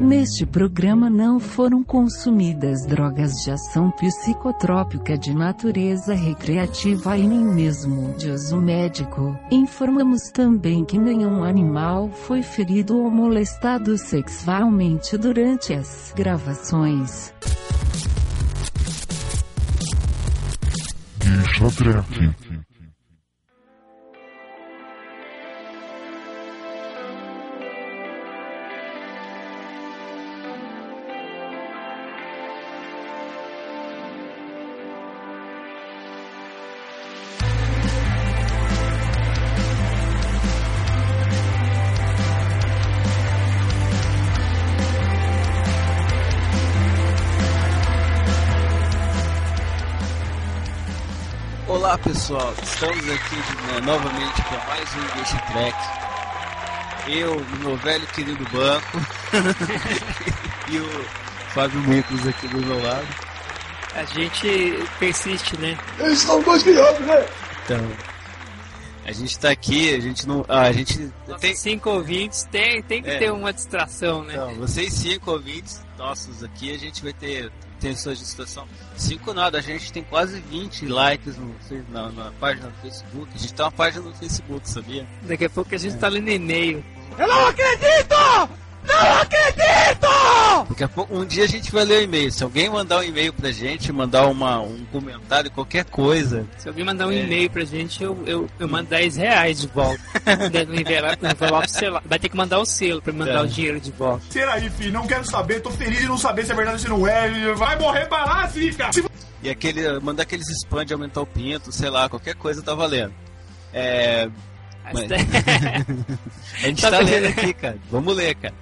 Neste programa não foram consumidas drogas de ação psicotrópica de natureza recreativa e nem mesmo de uso médico. Informamos também que nenhum animal foi ferido ou molestado sexualmente durante as gravações. Guicha Trek. Olá pessoal, estamos aqui né, novamente para mais um Geisha Trek. Eu, o meu velho querido banco e o Fábio Micros aqui do meu lado. A gente persiste, né? Eles são dois milhões, né? Então, a gente tá aqui, a gente não. Ah, a gente Nossos tem. cinco ouvintes tem, tem que É. ter uma distração, né? Não, vocês cinco ouvintes nossos aqui, a gente vai ter, ter sua distração. Cinco nada, a gente tem quase 20 likes no, na, na página do Facebook. A gente tem uma página no Facebook, sabia? Daqui a pouco a gente tá lendo e-mail. Eu não acredito! Não acredito! Daqui a pouco, um dia a gente vai ler o e-mail. Se alguém mandar um e-mail pra gente, mandar uma, um comentário, qualquer coisa, Se alguém mandar um É. e-mail pra gente, eu, eu, eu mando 10 reais de volta. Envelope, Vai ter que mandar o selo pra mandar É. o dinheiro de volta. Peraí, filho, não quero saber, tô feliz de não saber se é verdade ou se não é. Vai morrer pra lá, zica! Se e aquele, mandar aqueles spam de aumentar o pinto, sei lá, qualquer coisa tá valendo. É, Mas- a gente Tá tá, lendo aqui, cara. Vamos ler, cara.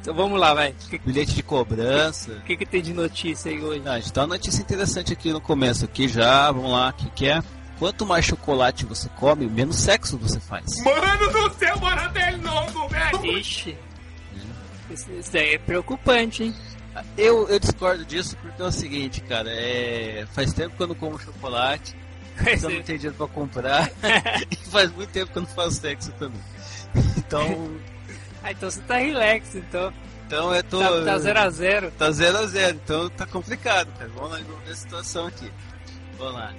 Então vamos lá, vai. O que, Bilhete de cobrança. que, que tem de notícia aí hoje? Ah, a gente tá uma notícia interessante aqui no começo aqui já, vamos lá, o que, que é? Quanto mais chocolate você come, menos sexo você faz. Mano do céu, Moratelli novo, velho! Ixi. Isso, isso daí é preocupante, hein? Eu, eu discordo disso porque é o seguinte, cara, é... faz tempo que eu não como chocolate, eu não tenho dinheiro pra comprar, e faz muito tempo que eu não faço sexo também. Então, Ah, então você tá relax, então. então eu tô... Tá 0 a 0 Tá 0 a 0 então tá complicado, cara. Vamos lá vamos ver a situação aqui. Vamos lá.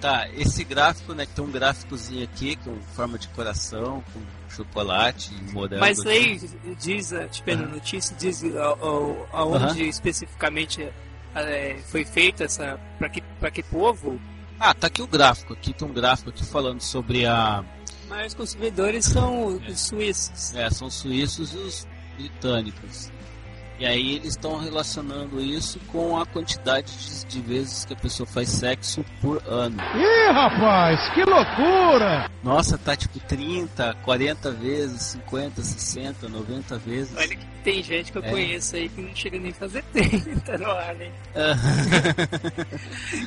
Tá, esse gráfico, né, que tem um gráficozinho aqui com forma de coração, com chocolate, morango. Mas aí diz, eh, tipo, na notícia, diz a- aonde especificamente eh, foi feita essa. Pra que, pra que povo? Ah, tá aqui o gráfico. Aqui tem um gráfico aqui falando sobre a... Mas os consumidores são os suíços. É, são os suíços e os britânicos. E aí eles estão relacionando isso com a quantidade de, de vezes que a pessoa faz sexo por ano. Ih, rapaz, que loucura! Nossa, tá tipo 30, 40 vezes, 50, 60, 90 vezes. Olha que tem gente que eu É. conheço aí que não chega nem a fazer 30 no ar, né?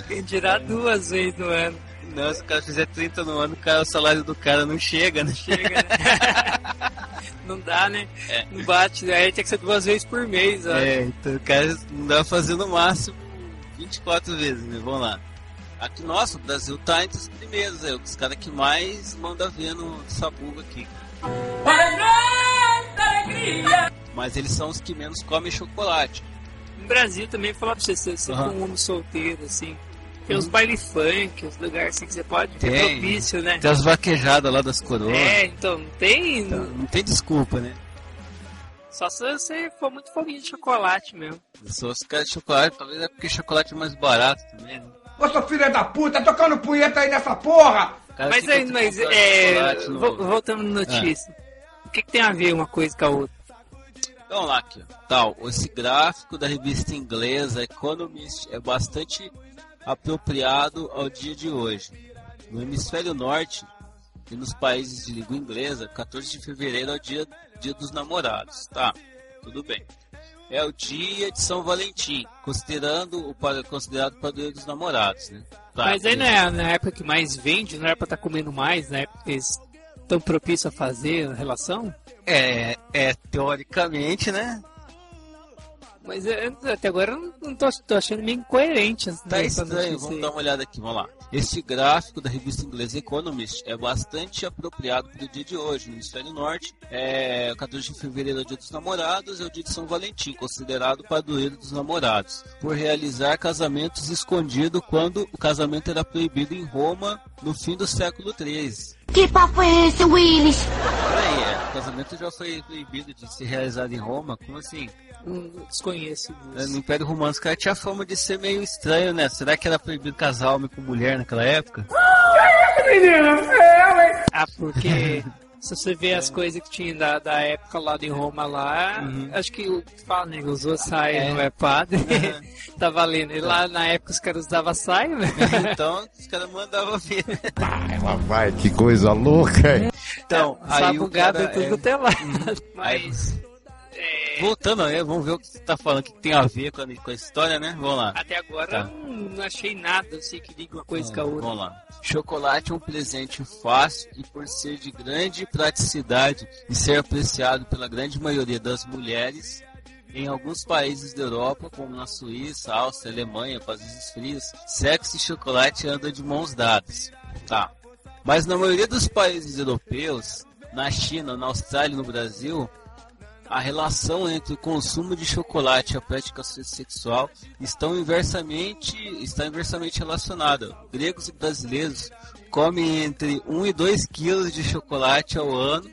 Quem dirá duas vezes no ano. Não, se o cara fizer 30 no ano, o, cara, o salário do cara não chega, né? Chega, né? não dá, né? É. Não bate, aí tem que ser duas vezes por mês, ó. É, então o cara não dá pra fazer no máximo 24 vezes, né? Vamos lá. Aqui, nossa, o Brasil tá entre os primeiros, é os caras que mais manda ver no Sabuga aqui. Mas eles são os que menos comem chocolate. No Brasil também, falar pra você, você for um homem solteiro, assim, tem os baile funk, os lugares assim que você pode ter Tem. propício, né? Tem as vaquejadas lá das coroas. É, então, não tem. Então, não tem desculpa, né? Só se você for muito fominho de chocolate mesmo. Sou os caras de chocolate, talvez é porque chocolate é mais barato também, né? Ô, sua filha da puta, tocando punheta aí nessa porra! Cara mas aí, mas é. no- vo- Voltando na notícia. O que, que tem a ver uma coisa com a outra? Então lá aqui, ó. Tal, esse gráfico da revista inglesa Economist é bastante apropriado ao dia de hoje. No hemisfério norte e nos países de língua inglesa, 14 de fevereiro é o dia, dia dos namorados, tá? Tudo bem. É o dia de São Valentim, considerando o considerado padroeiro dos namorados, né? Tá, mas aí beleza. não é na época que mais vende, não era pra estar comendo mais, na época que eles tão propício a fazer a relação? É, é teoricamente, né? Mas eu, até agora eu não tô, tô achando meio incoerente. Tá estranho, vamos dar uma olhada aqui, vamos lá. Este gráfico da revista inglesa Economist é bastante apropriado para o dia de hoje. No hemisfério norte, é 14 de fevereiro é o dia dos namorados, é o dia de São Valentim, considerado padroeiro dos namorados, por realizar casamentos escondidos quando o casamento era proibido em Roma no fim do século XIII. Que papo é esse, Willis? Peraí, é, o casamento já foi proibido de ser realizado em Roma? Como assim? Desconheço. É, no Império Romano, os caras tinham fama de ser meio estranho, né? Será que era proibido casar homem com mulher naquela época? Ah, porque se você vê as coisas que tinha da, da época lá de Roma lá, Uhum. acho que o que fala, né? Usou saia, É. não é padre. Uhum. tá valendo. E lá na época os caras usavam saia, né? então, os caras mandavam ver. Vai, que coisa louca, hein? Então, aí o Sabugado cara... é tudo é- quanto é lado. Aí- Mas. É, Voltando, né? Vamos ver o que você tá falando, o que tem a ver com a, com a história, né? Vamos lá. até agora Tá. eu não, não achei nada assim que liga uma coisa com a outra. Vamos lá. Chocolate é um presente fácil e por ser de grande praticidade e ser apreciado pela grande maioria das mulheres em alguns países da Europa, como na Suíça, Áustria, Alemanha, países frios, sexo e chocolate andam de mãos dadas. Tá. Mas na maioria dos países europeus, na China, na Austrália e no Brasil, a relação entre o consumo de chocolate e a prática sexual estão inversamente, está inversamente relacionada. Gregos e brasileiros comem entre 1 e 2 quilos de chocolate ao ano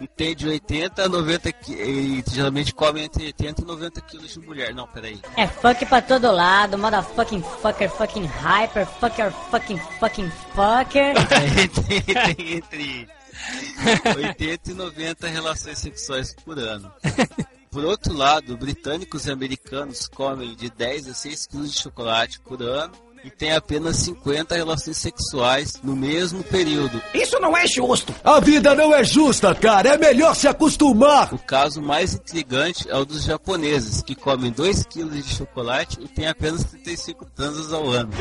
e tem de 80 a 90 qui- e geralmente comem entre 80 e 90 quilos de mulher. Não, peraí. É fuck pra todo lado, motherfucking fucker, fucking hyper, fucker, fucking, fucking fucker. tem, tem entre 80 e 90 relações sexuais por ano. Por outro lado, britânicos e americanos comem de 10 a 6 quilos de chocolate por ano e têm apenas 50 relações sexuais no mesmo período. Isso não é justo. A vida não é justa, cara. É melhor se acostumar. O caso mais intrigante é o dos japoneses, que comem 2 quilos de chocolate e têm apenas 35 transas ao ano.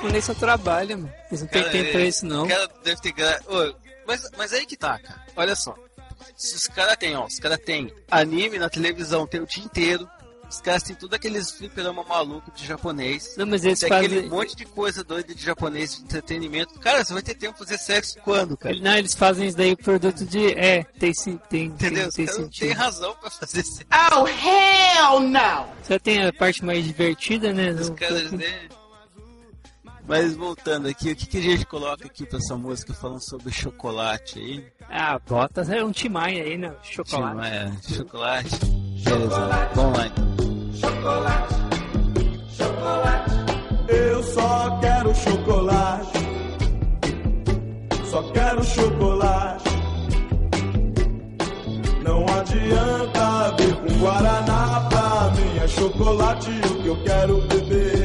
O japonês só trabalha, mano. Eles não tem Cara, tempo pra isso, não. O cara deve ter gra... Ô, mas, mas aí que tá, cara. Olha só. Se os caras têm, ó, os caras têm anime na televisão tem o dia inteiro. Os caras têm tudo aqueles fliperama maluco de japonês. Não, mas eles Tem aquele fazem. monte de coisa doida de japonês de entretenimento. Cara, você vai ter tempo pra fazer sexo quando, cara? Não, eles fazem isso daí produto de. É, tem sim, tem, Entendeu? tem, tem sentido. razão pra fazer sexo. Oh, hell no! Só tem a parte mais divertida, né? Os no- caras, né? Mas voltando aqui, o que, que a gente coloca aqui pra essa música falando sobre chocolate aí? Ah, bota é um Timaya aí, né? Chocolate. É, chocolate. Beleza, vamos lá então. Eu só quero chocolate. Só quero chocolate. Não adianta vir com Guaraná pra mim. É chocolate o que eu quero beber.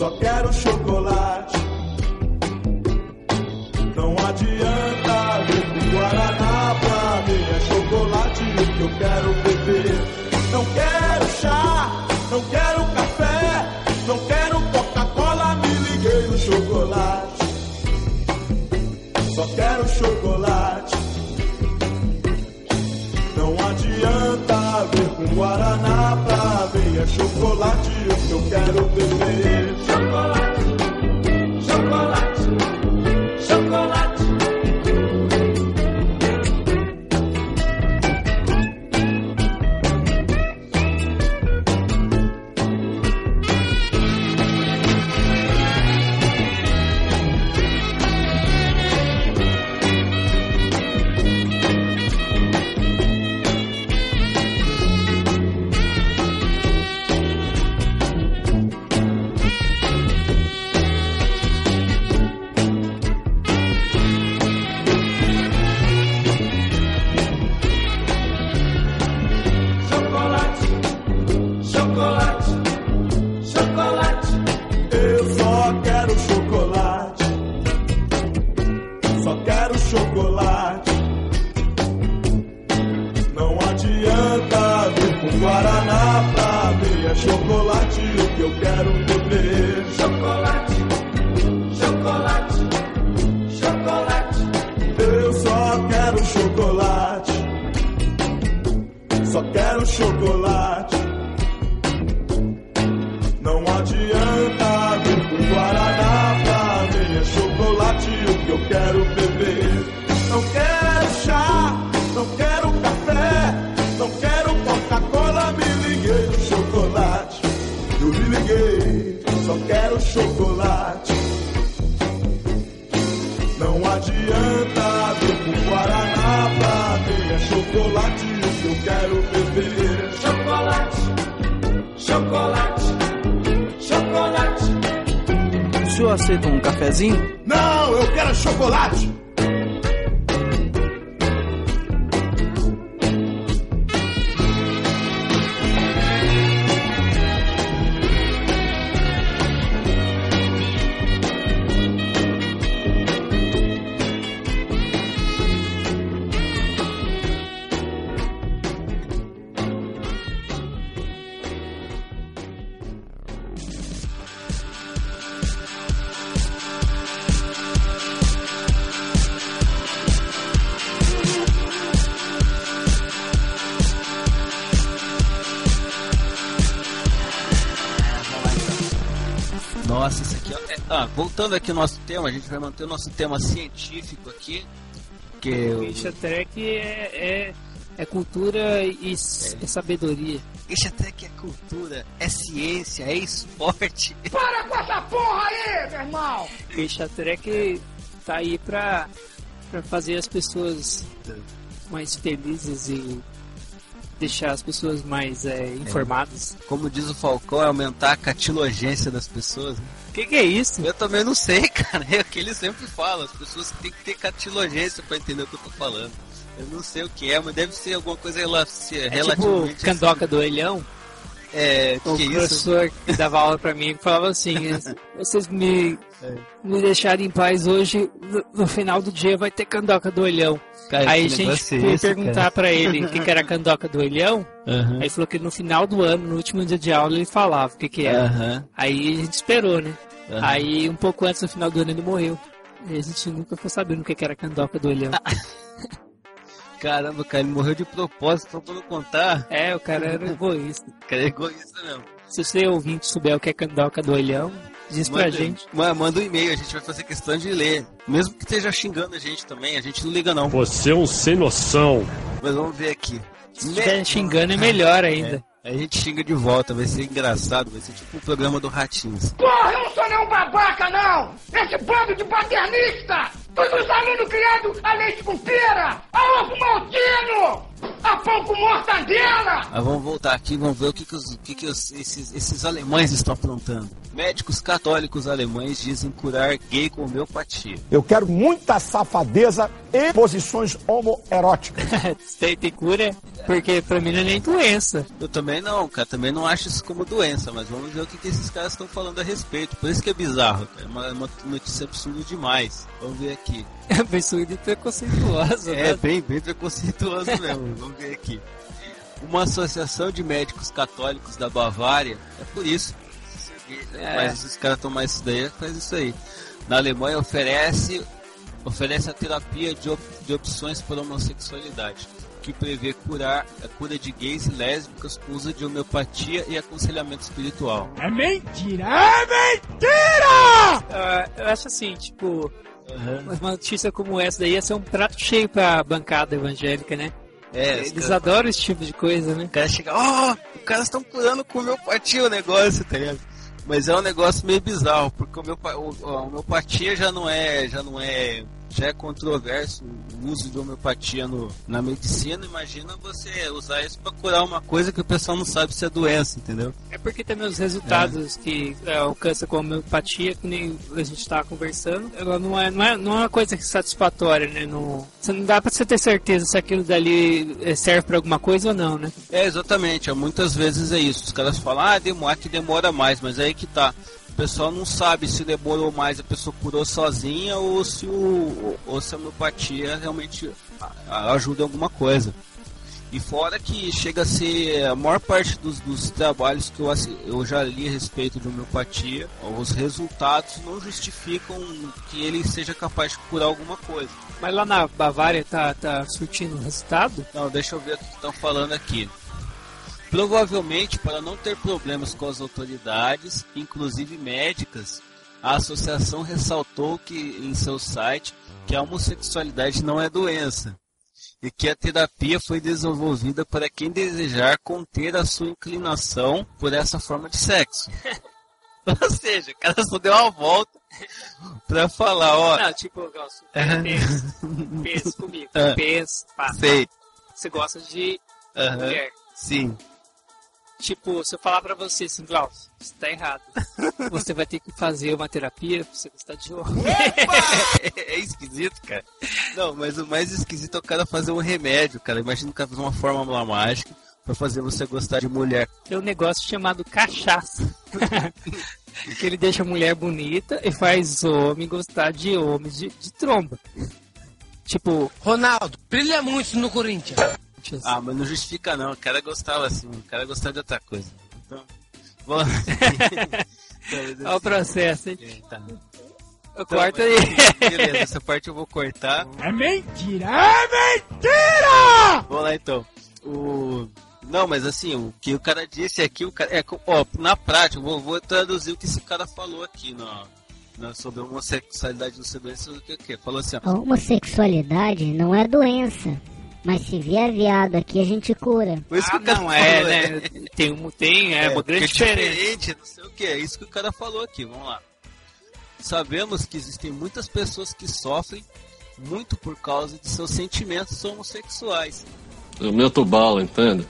Só quero chocolate. Não adianta com Guaraná pra mim é chocolate o que eu quero beber. Não quero chá, não quero café, não quero Coca-Cola, me liguei no chocolate. Só quero chocolate. Não adianta vir com Guaraná é chocolate o que eu quero beber. Chocolate. Voltando aqui ao nosso tema, a gente vai manter o nosso tema científico aqui. Que eu... Isha Trek é, é, é cultura e, é. sabedoria. Isha Trek é cultura, é ciência, é esporte. Para com essa porra aí, meu irmão! Isha Trek tá aí pra, pra fazer as pessoas mais felizes e deixar as pessoas mais é, informadas. É. Como diz o Falcão, é aumentar a catilogência das pessoas. O né? que, que, é isso? Eu também não sei, cara. É o que ele sempre fala. As pessoas têm que ter catilogência para entender o que eu tô falando. Eu não sei o que é, mas deve ser alguma coisa é relativamente. Tipo, candoca assim. do olhão? É, o que professor isso? que dava aula pra mim falava assim: vocês me, é. me deixarem em paz hoje, no, no, final do dia vai ter candoca do olhão. Cara, aí a gente foi perguntar cara. pra ele o que, que, era candoca do olhão. Uhum. Aí falou que no final do ano, no último dia de aula, ele falava o que, que era. Uhum. Aí a gente esperou, né? Uhum. Aí um pouco antes do final do ano ele morreu. E a gente nunca ficou sabendo o que, que era candoca do olhão. Caramba, cara, ele morreu de propósito só pra não contar. É, o cara era egoísta. O cara é egoísta mesmo. Se você ouvinte souber o que é candoca do olhão, diz manda, pra gente. Manda, manda um e-mail, a gente vai fazer questão de ler. Mesmo que esteja xingando a gente também, a gente não liga não. Você é um sem noção. Mas vamos ver aqui. Se estiver xingando é melhor ainda. É. A gente xinga de volta, vai ser engraçado, vai ser tipo o um programa do Ratinhos. Porra, eu não sou nenhum babaca, não! Esse bando de paternista! Os alunos criados a leite com pera, a ovo a pão com mortadela! Mas vamos voltar aqui, vamos ver o que, que, os, que, que os, esses, esses alemães estão aprontando. Médicos católicos alemães dizem curar gay com homeopatia. Eu quero muita safadeza e posições homoeróticas. tem, tem cura, porque pra mim não é nem doença. Eu também não, cara. Também não acho isso como doença, mas vamos ver o que, que esses caras estão falando a respeito. Por isso que é bizarro, cara. É uma, é uma notícia absurda demais. Vamos ver aqui. É absurdo e preconceituoso, É, né? bem, bem preconceituoso mesmo. vamos ver aqui. Uma associação de médicos católicos da Bavária, é por isso é. Mas os caras estão mais isso daí, faz isso aí. Na Alemanha oferece, oferece a terapia de, op, de opções por homossexualidade, que prevê curar a cura de gays e lésbicas com uso de homeopatia e aconselhamento espiritual. É mentira! É mentira! Uh, eu acho assim, tipo, uhum. uma notícia como essa daí ia ser um prato cheio pra bancada evangélica, né? É, Eles cara... adoram esse tipo de coisa, né? O cara chega, ó, oh, os caras estão curando com homeopatia o negócio, tá ligado? Mas é um negócio meio bizarro, porque o meu, o, a homeopatia já não é, já não é, já é controverso o uso de homeopatia no, na medicina. Imagina você usar isso para curar uma coisa que o pessoal não sabe se é doença, entendeu? É porque também os resultados é. que é, alcança com a homeopatia, que nem a gente estava conversando, ela não é, não é, não é uma coisa satisfatória, né? No, você não dá para você ter certeza se aquilo dali é, serve para alguma coisa ou não, né? É, exatamente. Muitas vezes é isso. Os caras falam, ah, demora que demora mais, mas aí que tá. O pessoal não sabe se demorou mais, a pessoa curou sozinha ou se, o, ou se a homeopatia realmente ajuda em alguma coisa. E fora que chega a ser a maior parte dos, dos trabalhos que eu, eu já li a respeito de homeopatia, os resultados não justificam que ele seja capaz de curar alguma coisa. Mas lá na Bavária tá, tá surtindo resultado? Não, deixa eu ver o que estão falando aqui. Provavelmente para não ter problemas com as autoridades, inclusive médicas, a associação ressaltou que em seu site que a homossexualidade não é doença e que a terapia foi desenvolvida para quem desejar conter a sua inclinação por essa forma de sexo. Ou seja, o cara só deu uma volta pra falar, ó. Não, tipo, Galso, pensa, pensa comigo. Ah, pensa, pá. Sei. Você gosta de uh -huh. mulher. Sim. Tipo, se eu falar pra você assim, Glaucio, você tá errado. Você vai ter que fazer uma terapia pra você gostar de homem. é esquisito, cara. Não, mas o mais esquisito é o cara fazer um remédio, cara. Imagina o cara fazer uma fórmula mágica pra fazer você gostar de mulher. Tem um negócio chamado cachaça. que ele deixa a mulher bonita e faz homem gostar de homens de, de tromba. Tipo, Ronaldo, brilha muito no Corinthians. Ah, mas não justifica não. O cara gostava assim, o cara gostava de outra coisa. Então, bom. Olha o processo, hein? É, tá. Eu então, corto aí. Beleza, essa parte eu vou cortar. É mentira! É mentira! Vamos lá então. O... Não, mas assim, o que o cara disse aqui, o cara. É, ó, na prática, eu vou, vou traduzir o que esse cara falou aqui no, sobre a homossexualidade no seu doença. O que, que Falou assim: ó, A homossexualidade não é doença. Mas se vier viado aqui, a gente cura. Por isso ah, que o não é, né? Tem, um, tem é, é uma grande diferença. diferente, não sei o que. É isso que o cara falou aqui. Vamos lá. Sabemos que existem muitas pessoas que sofrem muito por causa de seus sentimentos homossexuais. O meu tubalo, entende?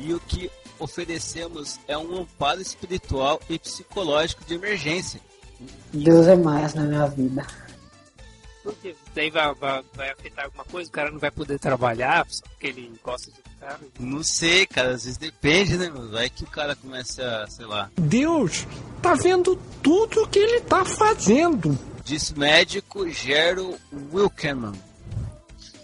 E o que oferecemos é um amparo espiritual e psicológico de emergência. Deus é mais na minha vida. Porque daí vai, vai, vai, afetar alguma coisa, o cara não vai poder trabalhar só porque ele gosta de cara. Não sei, cara, às vezes depende, né, mano? Vai que o cara começa a, sei lá. Deus tá vendo tudo que ele tá fazendo. Disse médico Gero Wilkerman,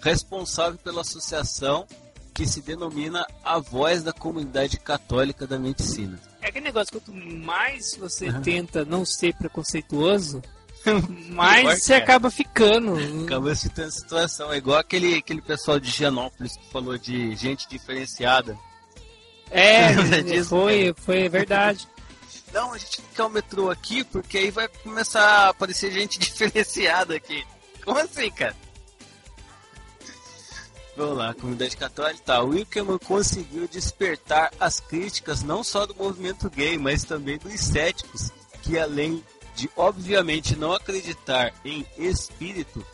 responsável pela associação que se denomina a voz da comunidade católica da medicina. É aquele negócio, quanto mais você uhum. tenta não ser preconceituoso, Mas você acaba ficando. Acaba citando a situação. É igual aquele, aquele pessoal de Gianópolis que falou de gente diferenciada. É, foi, foi verdade. Não, a gente não quer o metrô aqui porque aí vai começar a aparecer gente diferenciada aqui. Como assim, cara? Vamos lá, comunidade católica. Tá, o Wilkerman conseguiu despertar as críticas não só do movimento gay, mas também dos céticos, que além de obviamente não acreditar em espírito,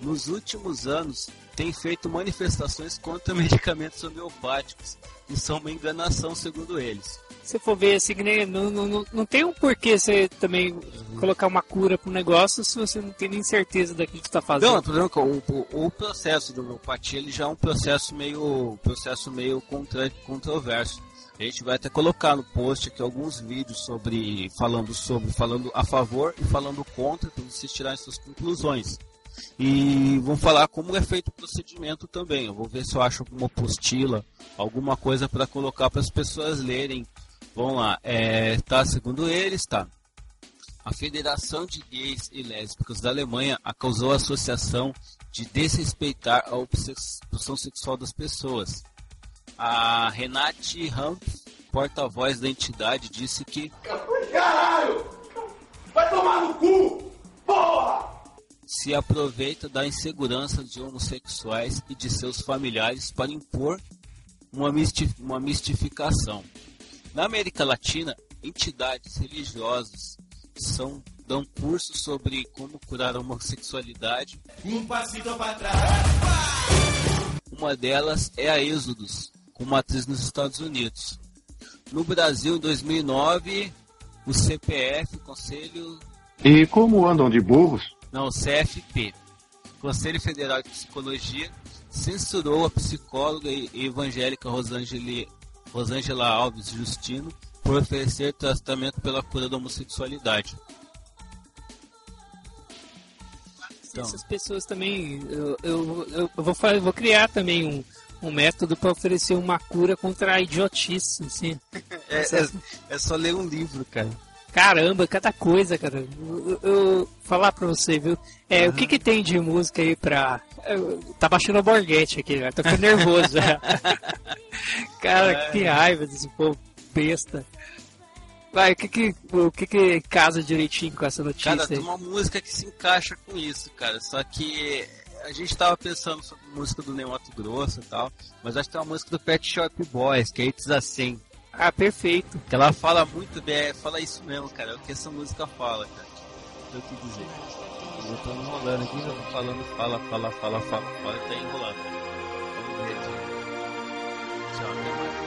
nos últimos anos tem feito manifestações contra medicamentos homeopáticos, que são uma enganação segundo eles. Se for ver assim, não, não, não tem um porquê você também uhum. colocar uma cura para um negócio se você não tem nem certeza daquilo que está fazendo. Não, o, o, processo de homeopatia ele já é um processo meio, processo meio contra, controverso. A gente vai até colocar no post aqui alguns vídeos sobre falando sobre falando a favor e falando contra para vocês tirarem suas conclusões. E vamos falar como é feito o procedimento também. Eu vou ver se eu acho alguma apostila, alguma coisa para colocar para as pessoas lerem. Vamos lá, é, tá, segundo eles, tá. A Federação de Gays e Lésbicas da Alemanha acusou a associação de desrespeitar a opção sexual das pessoas a Renate Ramp, porta-voz da entidade, disse que. Caralho! Vai tomar no cu! Porra! Se aproveita da insegurança de homossexuais e de seus familiares para impor uma, mistif uma mistificação. Na América Latina, entidades religiosas são dão cursos sobre como curar a homossexualidade. Um passito para trás. Uma delas é a Êxodos, com matriz nos Estados Unidos. No Brasil, em 2009, o CPF, Conselho. E como andam de burros? Não, CFP, Conselho Federal de Psicologia, censurou a psicóloga e evangélica Rosângela, Rosângela Alves Justino por oferecer tratamento pela cura da homossexualidade. Então. Essas pessoas também, eu, eu, eu, vou, eu vou criar também um, um método para oferecer uma cura contra a idiotice, assim. É, é, é, só ler um livro, cara. Caramba, cada coisa, cara. Eu, eu falar pra você, viu? É, uhum. O que que tem de música aí pra... tá baixando a borguete aqui, né? Tô ficando nervoso. cara, é. que raiva desse povo besta. Vai, o que que, o que que casa direitinho com essa notícia? Cara, tem uma música que se encaixa com isso, cara. Só que a gente tava pensando sobre música do Ney Mato Grosso e tal, mas acho que tem uma música do Pet Shop Boys, que é It's Assim. Ah, perfeito. Que ela fala muito bem, fala isso mesmo, cara. É o que essa música fala, cara. Eu que dizer. Eu tô enrolando aqui, já tô falando, fala, fala, fala, fala, fala, tá enrolando. Vamos ver aqui. Tchau, até mais.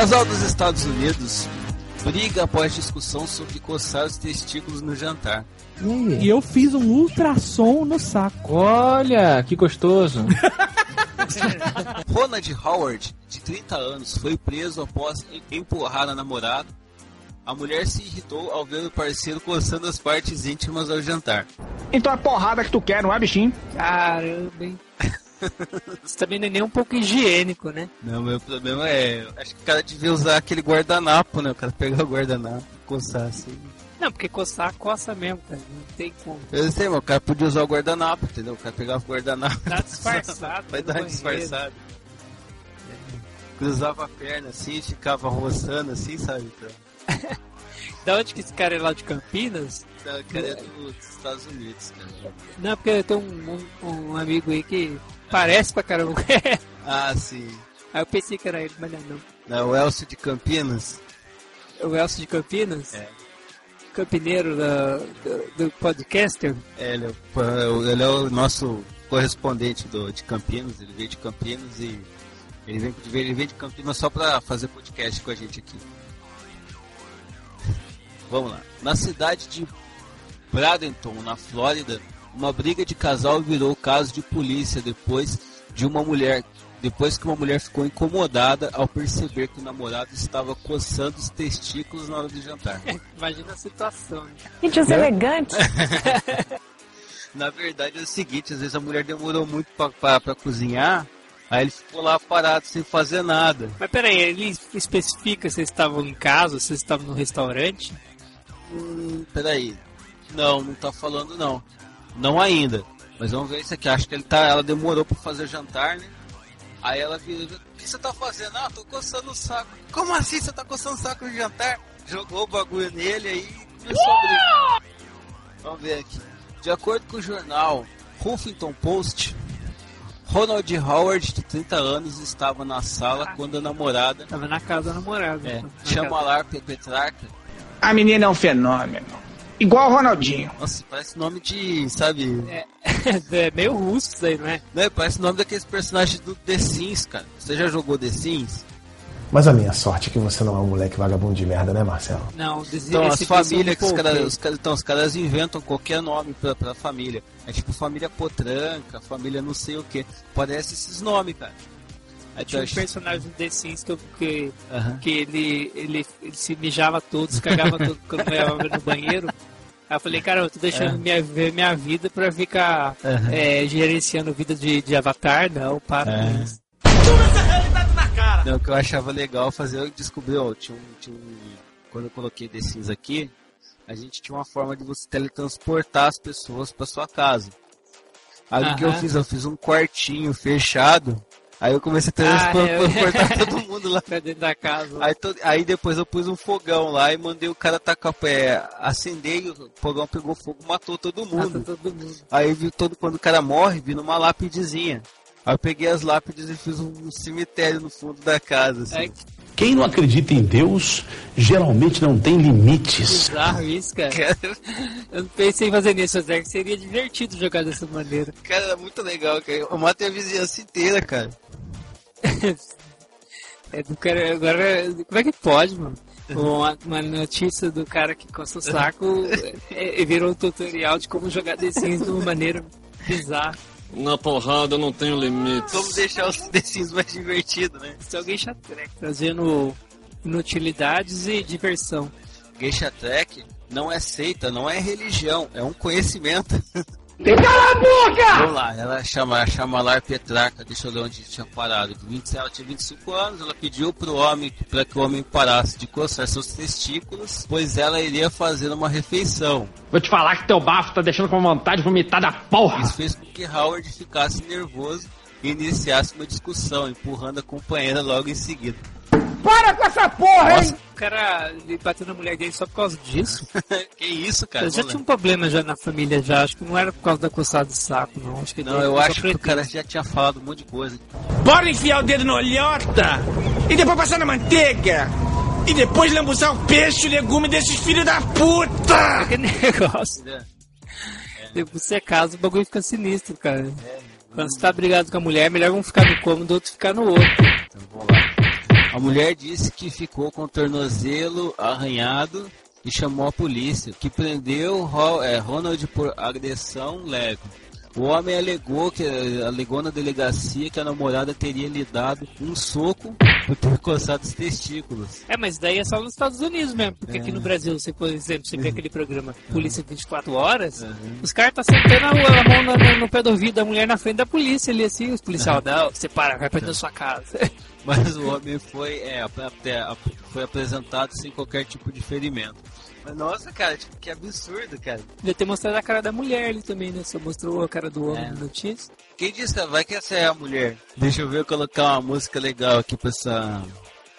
Casal dos Estados Unidos briga após discussão sobre coçar os testículos no jantar. E eu fiz um ultrassom no saco. Olha, que gostoso. Ronald Howard, de 30 anos, foi preso após empurrar a namorada. A mulher se irritou ao ver o parceiro coçando as partes íntimas ao jantar. Então é porrada que tu quer, não é, bichinho? Caramba, hein? Isso também não é nem um pouco higiênico, né? Não, meu problema é. Acho que o cara devia usar aquele guardanapo, né? O cara pegar o guardanapo e coçar assim. Não, porque coçar, coça mesmo, cara. Não tem como. Eu sei, mas o cara podia usar o guardanapo, entendeu? O cara pegava o guardanapo. Dá disfarçado. Vai dar disfarçado. Cruzava a perna assim, ficava roçando assim, sabe? Então... da onde que esse cara é lá de Campinas? Da cara é dos Estados Unidos, cara. Não, porque eu tenho um, um, um amigo aí que parece pra caramba. ah, sim. Aí eu pensei que era ele, mas não é não. Não, o Elcio de Campinas? O Elcio de Campinas? É. Campineiro da, do, do podcaster? É, ele é, ele é o nosso correspondente do, de Campinas, ele veio de Campinas e ele vem, ele vem de Campinas só pra fazer podcast com a gente aqui. Vamos lá. Na cidade de Bradenton, na Flórida, uma briga de casal virou caso de polícia depois de uma mulher depois que uma mulher ficou incomodada ao perceber que o namorado estava coçando os testículos na hora de jantar. Imagina a situação. Né? Gente, né? elegante. na verdade é o seguinte, às vezes a mulher demorou muito para cozinhar, aí ele ficou lá parado sem fazer nada. Mas peraí, ele especifica se vocês estavam em casa, se vocês estavam no restaurante? Hum, peraí. Não, não tá falando não. Não ainda. Mas vamos ver isso aqui. Acho que ele tá, ela demorou para fazer o jantar, né? Aí ela vira, o que você tá fazendo? Ah, tô coçando o saco. Como assim você tá coçando o saco no jantar? Jogou o bagulho nele aí começou a brigar. Vamos ver aqui. De acordo com o jornal Huffington Post, Ronald Howard, de 30 anos, estava na sala quando a namorada. Estava na casa da namorada. É, chama lá Petrarca. A menina é um fenômeno. Igual o Ronaldinho. Nossa, parece nome de, sabe? É, é meio russo isso aí, não é? Não, parece nome daqueles personagens do The Sims, cara. Você já jogou The Sims? Mas a minha sorte é que você não é um moleque vagabundo de merda, né, Marcelo? Não, então, as famílias que os caras, os, então, os caras inventam qualquer nome pra, pra família. É tipo família potranca, família não sei o que. Parece esses nomes, cara. Aí tinha um personagem do The Sims que, que, uhum. que ele, ele, ele, se mijava todo, se cagava todo quando ia no banheiro. Aí eu falei, cara, eu tô deixando é. minha, ver minha vida pra ficar uhum. é, gerenciando vida de, de avatar, não, para é. isso. essa realidade na cara! Não, o que eu achava legal fazer, eu descobri, ó, tinha um, tinha um, quando eu coloquei The Sims aqui, a gente tinha uma forma de você teletransportar as pessoas pra sua casa. Aí o que eu fiz? Eu fiz um quartinho fechado Aí eu comecei a transportar ah, é. todo mundo lá pra dentro da casa. Aí, to... aí, depois eu pus um fogão lá e mandei o cara tacar pé, acender e o fogão pegou fogo, matou todo mundo. Matou todo mundo. Aí viu todo quando o cara morre, vi numa lápidezinha. Aí eu peguei as lápides e fiz um cemitério no fundo da casa. Assim. É. Quem não acredita em Deus geralmente não tem limites. Bizarro isso, cara. Eu não pensei em fazer nisso, até que seria divertido jogar dessa maneira. Cara, é muito legal, cara. Eu matei a vizinhança inteira, cara. é do cara, agora, como é que pode, mano? Uma, uma notícia do cara que coça o saco é, é, virou um tutorial de como jogar The Sims de uma maneira bizarra. Na porrada não tenho limites. Vamos deixar os Sims mais divertido, né? Isso é o Geisha Trek, trazendo inutilidades e diversão. Geisha Trek não é seita, não é religião, é um conhecimento. Cala a boca! Vamos lá, ela chama, chama Lar Petraca, deixa eu onde tinha parado. 20, ela tinha 25 anos, ela pediu pro homem para que o homem parasse de coçar seus testículos, pois ela iria fazer uma refeição. Vou te falar que teu bafo tá deixando com vontade de vomitar da porra! Isso fez com que Howard ficasse nervoso e iniciasse uma discussão, empurrando a companheira logo em seguida. Para com essa porra, Nossa. hein? O cara bateu na mulher dele só por causa disso. que isso, cara? Eu já tinha um problema já na família, já. Acho que não era por causa da coçada de saco, não. Acho que não, eu acho que o cara já tinha falado um monte de coisa. Bora enfiar o dedo no olhota! E depois passar na manteiga! E depois lambuzar o peixe e o legume desses filhos da puta! Que negócio. É. É. Depois você é casa, o bagulho fica sinistro, cara. É, Quando você tá brigado com a mulher, é melhor um ficar no cômodo, outro ficar no outro. Então vamos lá. A mulher disse que ficou com o tornozelo arranhado e chamou a polícia, que prendeu é, Ronald por agressão leve. O homem alegou que alegou na delegacia que a namorada teria lhe dado um soco por ter coçado os testículos. É, mas daí é só nos Estados Unidos mesmo, porque é. aqui no Brasil, você, por exemplo, você vê aquele programa Polícia 24 Horas, uhum. os caras tá sentando a, mão no, no, no, pé do ouvido da mulher na frente da polícia ali assim, os policiais, não, você para, vai pra dentro da sua casa. Mas o homem foi, é, foi apresentado sem qualquer tipo de ferimento. Nossa, cara, tipo, que absurdo, cara. Devia ter mostrado a cara da mulher ali também, né? Só mostrou a cara do homem é. no notícia. Quem disse? Vai que essa é a mulher. Deixa eu ver eu colocar uma música legal aqui pra essa.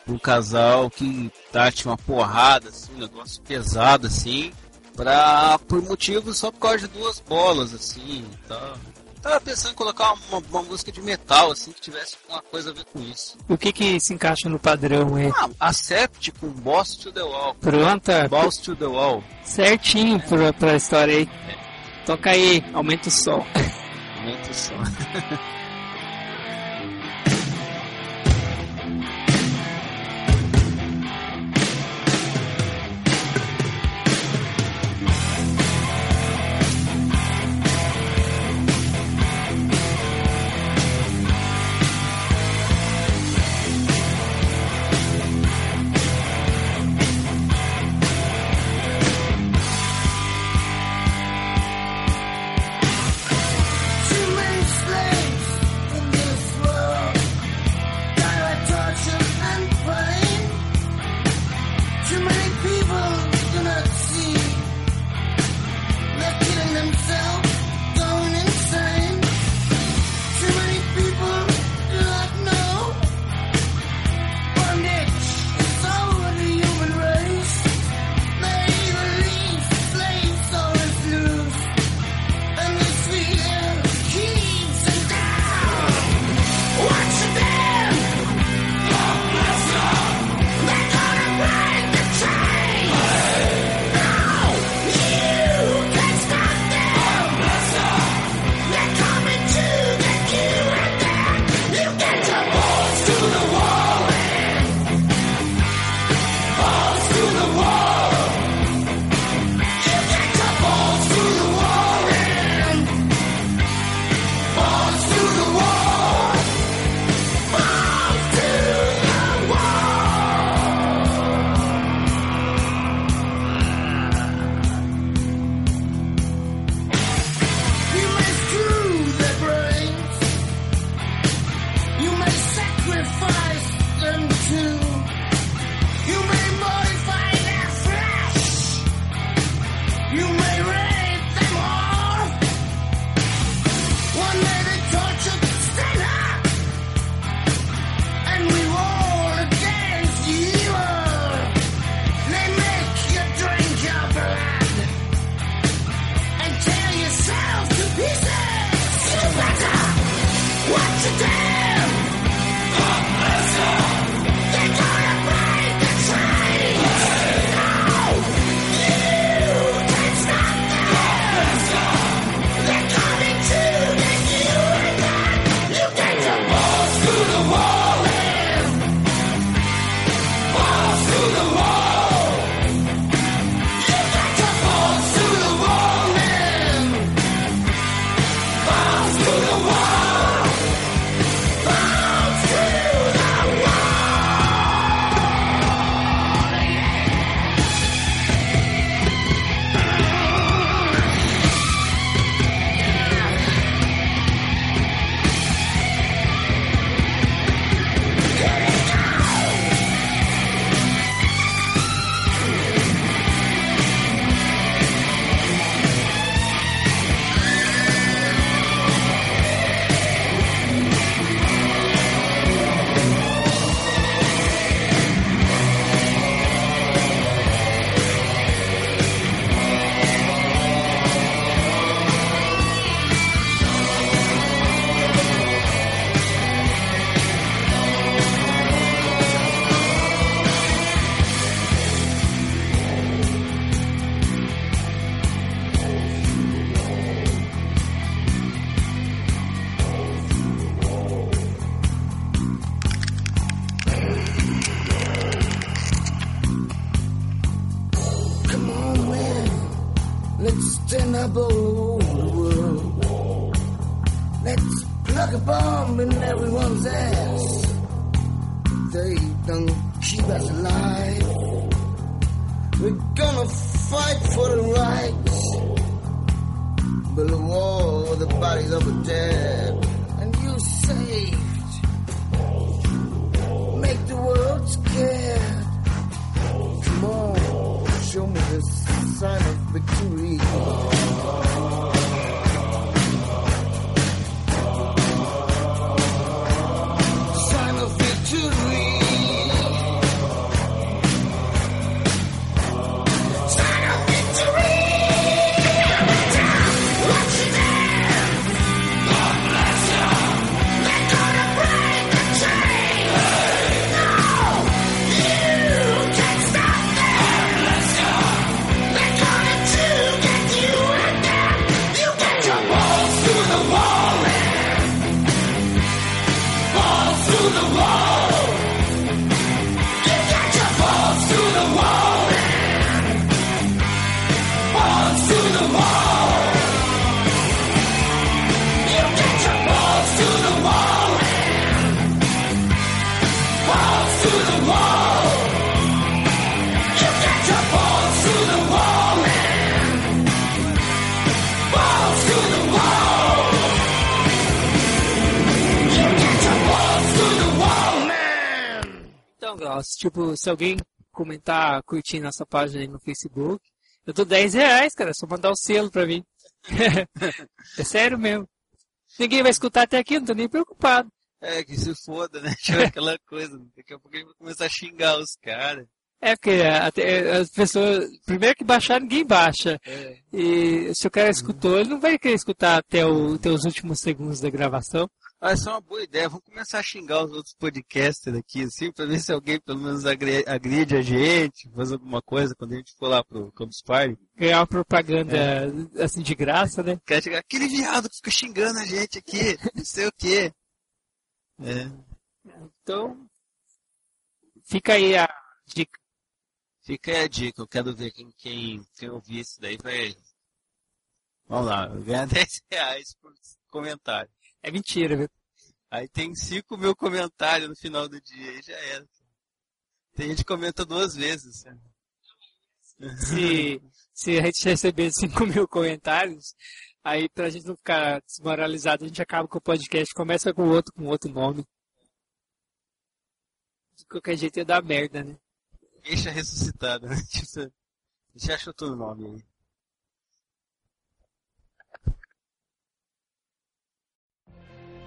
Um casal que tá uma porrada, assim, um negócio pesado assim. Pra, por motivos só por causa de duas bolas, assim, tá. Tava pensando em colocar uma, uma, música de metal, assim, que tivesse uma coisa a ver com isso. O que que se encaixa no padrão aí? Ah, Acept com Boss to the Wall. Pronta. Boss to the Wall. Certinho pra, pra história aí. É. Toca aí, aumenta o som. Aumenta o som. unsustainable world. Let's plug a bomb in everyone's ass. They don't keep us alive. We're gonna fight for the rights. Build a wall with the bodies of the dead. And you saved. Make the world scared. Come on, show me the sign of victory. Tipo, se alguém comentar, curtir nossa página aí no Facebook, eu dou 10 reais, cara, é só mandar o selo pra mim. é sério mesmo. Ninguém vai escutar até aqui, não tô nem preocupado. É, que se foda, né? Tipo aquela coisa. Daqui a pouco a gente vai começar a xingar os caras. É, porque as pessoas, primeiro que baixar, ninguém baixa. É. E se o cara escutou, ele não vai querer escutar até, o, até os últimos segundos da gravação. Ah, essa é uma boa ideia. Vamos começar a xingar os outros podcasters aqui, assim, pra ver se alguém pelo menos agride a gente, faz alguma coisa quando a gente for lá pro Campus Party. Ganhar uma propaganda assim de graça, né? Quer chegar, aquele viado que fica xingando a gente aqui, não sei o quê. É. Então, fica aí a dica. Fica aí a dica, eu quero ver quem, quem, quem ouvir isso daí vai. Vamos lá, ganhar 10 reais por comentário. É mentira, viu? Aí tem 5 mil comentários no final do dia, aí já era. Tem gente que comenta duas vezes. né? Se, se a gente receber 5 mil comentários, aí pra gente não ficar desmoralizado, a gente acaba com o podcast, começa com outro, com outro nome. De qualquer jeito ia dar merda, né? Deixa ressuscitado, né? Tipo, Já achou todo o nome aí.